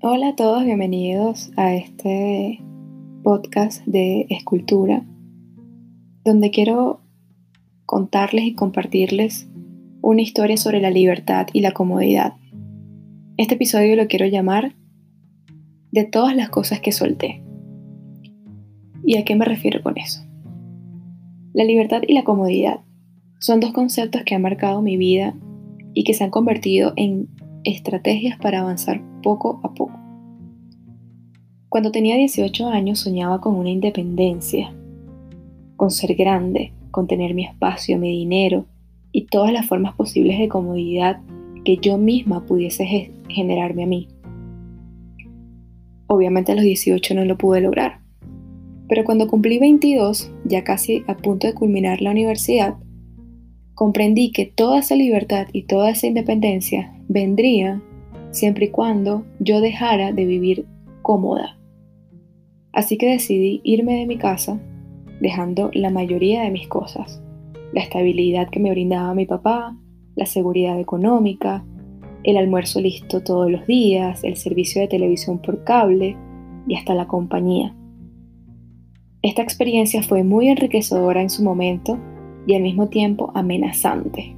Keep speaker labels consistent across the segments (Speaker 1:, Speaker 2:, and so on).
Speaker 1: Hola a todos, bienvenidos a este podcast de escultura, donde quiero contarles y compartirles una historia sobre la libertad y la comodidad. Este episodio lo quiero llamar De todas las cosas que solté. ¿Y a qué me refiero con eso? La libertad y la comodidad son dos conceptos que han marcado mi vida y que se han convertido en estrategias para avanzar poco a poco. Cuando tenía 18 años soñaba con una independencia, con ser grande, con tener mi espacio, mi dinero y todas las formas posibles de comodidad que yo misma pudiese generarme a mí. Obviamente a los 18 no lo pude lograr, pero cuando cumplí 22, ya casi a punto de culminar la universidad, comprendí que toda esa libertad y toda esa independencia vendría siempre y cuando yo dejara de vivir cómoda. Así que decidí irme de mi casa, dejando la mayoría de mis cosas, la estabilidad que me brindaba mi papá, la seguridad económica, el almuerzo listo todos los días, el servicio de televisión por cable y hasta la compañía. Esta experiencia fue muy enriquecedora en su momento y al mismo tiempo amenazante.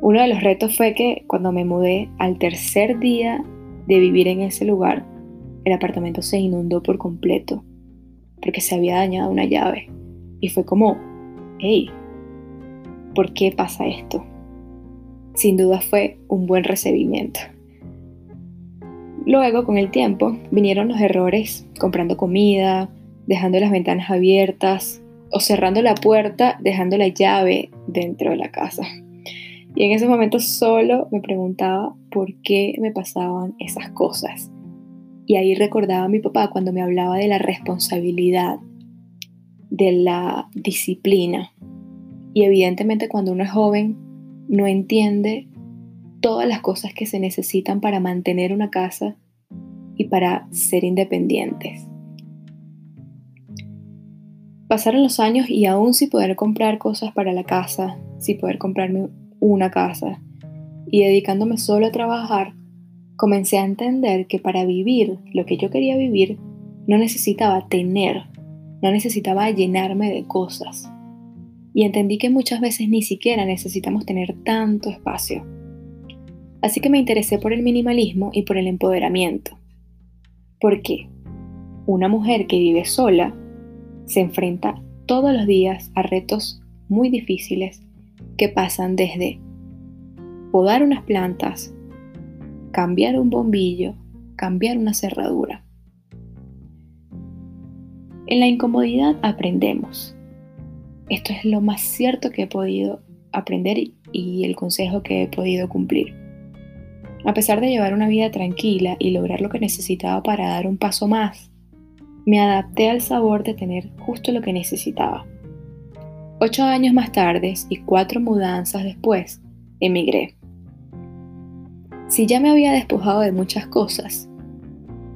Speaker 1: Uno de los retos fue que cuando me mudé al tercer día de vivir en ese lugar, el apartamento se inundó por completo porque se había dañado una llave. Y fue como, hey, ¿por qué pasa esto? Sin duda fue un buen recibimiento. Luego, con el tiempo, vinieron los errores comprando comida, dejando las ventanas abiertas o cerrando la puerta, dejando la llave dentro de la casa. Y en ese momento solo me preguntaba por qué me pasaban esas cosas. Y ahí recordaba a mi papá cuando me hablaba de la responsabilidad, de la disciplina. Y evidentemente cuando uno es joven no entiende todas las cosas que se necesitan para mantener una casa y para ser independientes. Pasaron los años y aún sin poder comprar cosas para la casa, sin poder comprarme una casa y dedicándome solo a trabajar, comencé a entender que para vivir lo que yo quería vivir no necesitaba tener, no necesitaba llenarme de cosas. Y entendí que muchas veces ni siquiera necesitamos tener tanto espacio. Así que me interesé por el minimalismo y por el empoderamiento. ¿Por qué? Una mujer que vive sola se enfrenta todos los días a retos muy difíciles que pasan desde podar unas plantas, cambiar un bombillo, cambiar una cerradura. En la incomodidad aprendemos. Esto es lo más cierto que he podido aprender y el consejo que he podido cumplir. A pesar de llevar una vida tranquila y lograr lo que necesitaba para dar un paso más, me adapté al sabor de tener justo lo que necesitaba. Ocho años más tarde y cuatro mudanzas después, emigré. Si ya me había despojado de muchas cosas,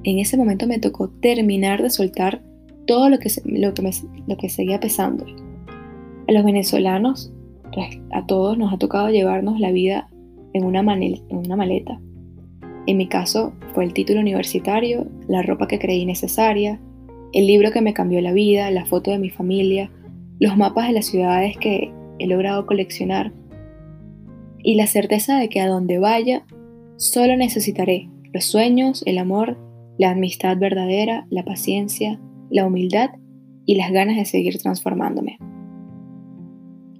Speaker 1: en ese momento me tocó terminar de soltar todo lo que, lo que, lo que seguía pesando. A los venezolanos, a todos nos ha tocado llevarnos la vida en una, en una maleta. En mi caso fue el título universitario, la ropa que creí necesaria, el libro que me cambió la vida, la foto de mi familia, los mapas de las ciudades que he logrado coleccionar y la certeza de que a donde vaya solo necesitaré los sueños, el amor, la amistad verdadera, la paciencia, la humildad y las ganas de seguir transformándome.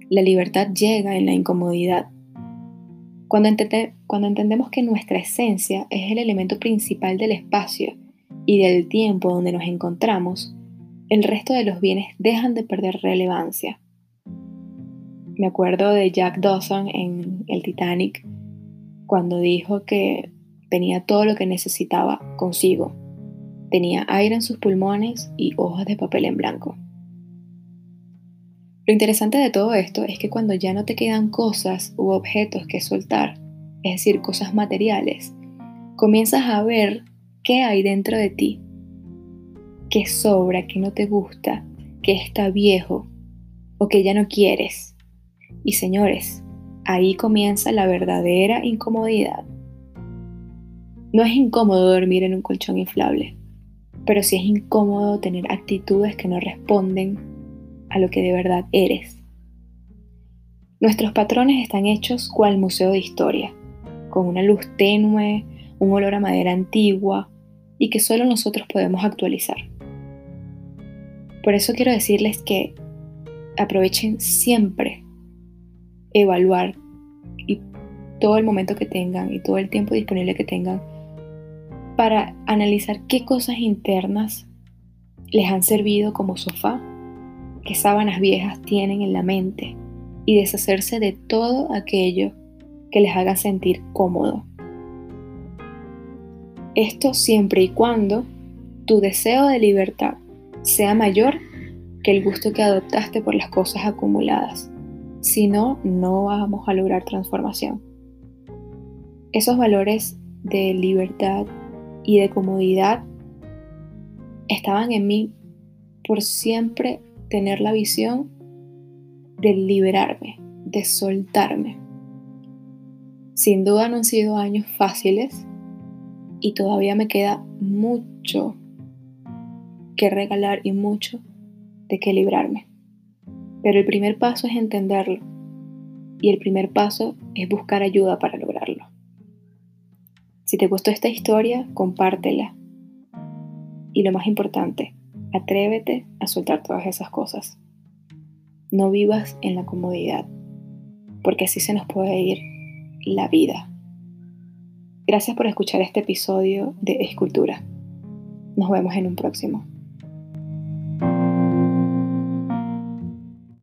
Speaker 1: La libertad llega en la incomodidad. Cuando, cuando entendemos que nuestra esencia es el elemento principal del espacio y del tiempo donde nos encontramos, el resto de los bienes dejan de perder relevancia. Me acuerdo de Jack Dawson en el Titanic cuando dijo que tenía todo lo que necesitaba consigo. Tenía aire en sus pulmones y hojas de papel en blanco. Lo interesante de todo esto es que cuando ya no te quedan cosas u objetos que soltar, es decir, cosas materiales, comienzas a ver qué hay dentro de ti que sobra, que no te gusta, que está viejo o que ya no quieres. Y señores, ahí comienza la verdadera incomodidad. No es incómodo dormir en un colchón inflable, pero sí es incómodo tener actitudes que no responden a lo que de verdad eres. Nuestros patrones están hechos cual museo de historia, con una luz tenue, un olor a madera antigua y que solo nosotros podemos actualizar. Por eso quiero decirles que aprovechen siempre evaluar y todo el momento que tengan y todo el tiempo disponible que tengan para analizar qué cosas internas les han servido como sofá, qué sábanas viejas tienen en la mente y deshacerse de todo aquello que les haga sentir cómodo. Esto siempre y cuando tu deseo de libertad sea mayor que el gusto que adoptaste por las cosas acumuladas. Si no, no vamos a lograr transformación. Esos valores de libertad y de comodidad estaban en mí por siempre tener la visión de liberarme, de soltarme. Sin duda no han sido años fáciles y todavía me queda mucho que regalar y mucho de que librarme. Pero el primer paso es entenderlo y el primer paso es buscar ayuda para lograrlo. Si te gustó esta historia, compártela. Y lo más importante, atrévete a soltar todas esas cosas. No vivas en la comodidad, porque así se nos puede ir la vida. Gracias por escuchar este episodio de Escultura. Nos vemos en un próximo.